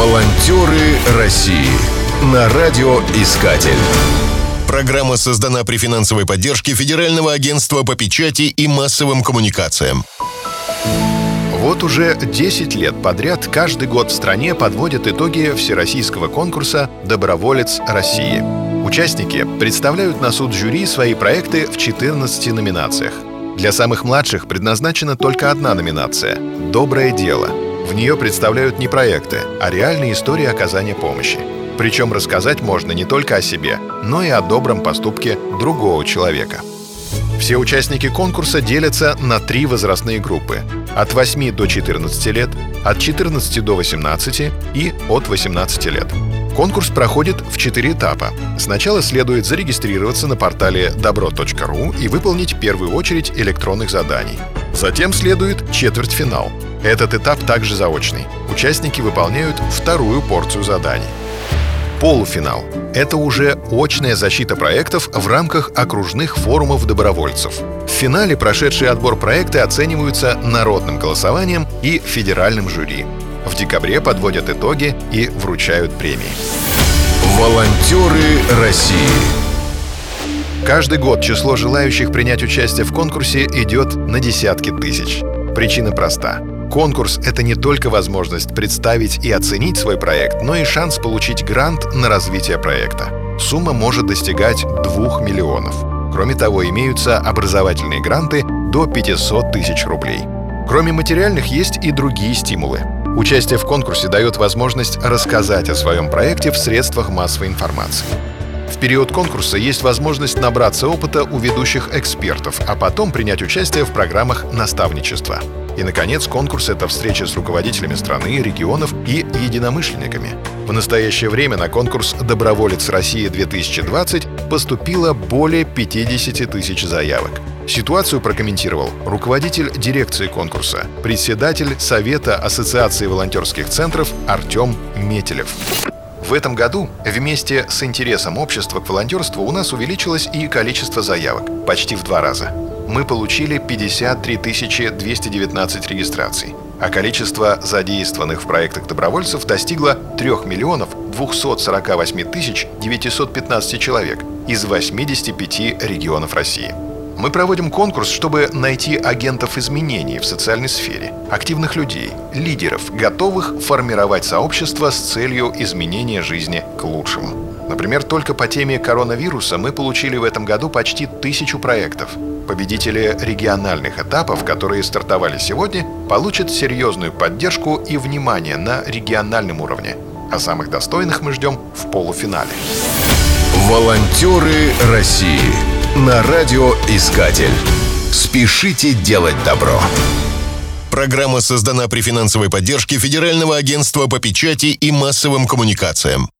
Волонтеры России на радиоискатель. Программа создана при финансовой поддержке Федерального агентства по печати и массовым коммуникациям. Вот уже 10 лет подряд каждый год в стране подводят итоги всероссийского конкурса «Доброволец России». Участники представляют на суд жюри свои проекты в 14 номинациях. Для самых младших предназначена только одна номинация – «Доброе дело». В нее представляют не проекты, а реальные истории оказания помощи. Причем рассказать можно не только о себе, но и о добром поступке другого человека. Все участники конкурса делятся на три возрастные группы – от 8 до 14 лет, от 14 до 18 и от 18 лет. Конкурс проходит в четыре этапа. Сначала следует зарегистрироваться на портале добро.ру и выполнить первую очередь электронных заданий. Затем следует четвертьфинал. Этот этап также заочный. Участники выполняют вторую порцию заданий. Полуфинал – это уже очная защита проектов в рамках окружных форумов добровольцев. В финале прошедшие отбор проекты оцениваются народным голосованием и федеральным жюри. В декабре подводят итоги и вручают премии. Волонтеры России. Каждый год число желающих принять участие в конкурсе идет на десятки тысяч. Причина проста. Конкурс — это не только возможность представить и оценить свой проект, но и шанс получить грант на развитие проекта. Сумма может достигать 2 миллионов. Кроме того, имеются образовательные гранты до 500 тысяч рублей. Кроме материальных, есть и другие стимулы. Участие в конкурсе дает возможность рассказать о своем проекте в средствах массовой информации. В период конкурса есть возможность набраться опыта у ведущих экспертов, а потом принять участие в программах наставничества. И, наконец, конкурс — это встреча с руководителями страны, регионов и единомышленниками. В настоящее время на конкурс «Доброволец России-2020» поступило более 50 тысяч заявок. Ситуацию прокомментировал руководитель дирекции конкурса, председатель Совета Ассоциации волонтерских центров Артем Метелев. В этом году вместе с интересом общества к волонтерству у нас увеличилось и количество заявок почти в два раза. Мы получили 53 219 регистраций, а количество задействованных в проектах добровольцев достигло 3 миллионов 248 тысяч 915 человек из 85 регионов России. Мы проводим конкурс, чтобы найти агентов изменений в социальной сфере, активных людей, лидеров, готовых формировать сообщество с целью изменения жизни к лучшему. Например, только по теме коронавируса мы получили в этом году почти тысячу проектов. Победители региональных этапов, которые стартовали сегодня, получат серьезную поддержку и внимание на региональном уровне. А самых достойных мы ждем в полуфинале. Волонтеры России на радиоискатель. Спешите делать добро. Программа создана при финансовой поддержке Федерального агентства по печати и массовым коммуникациям.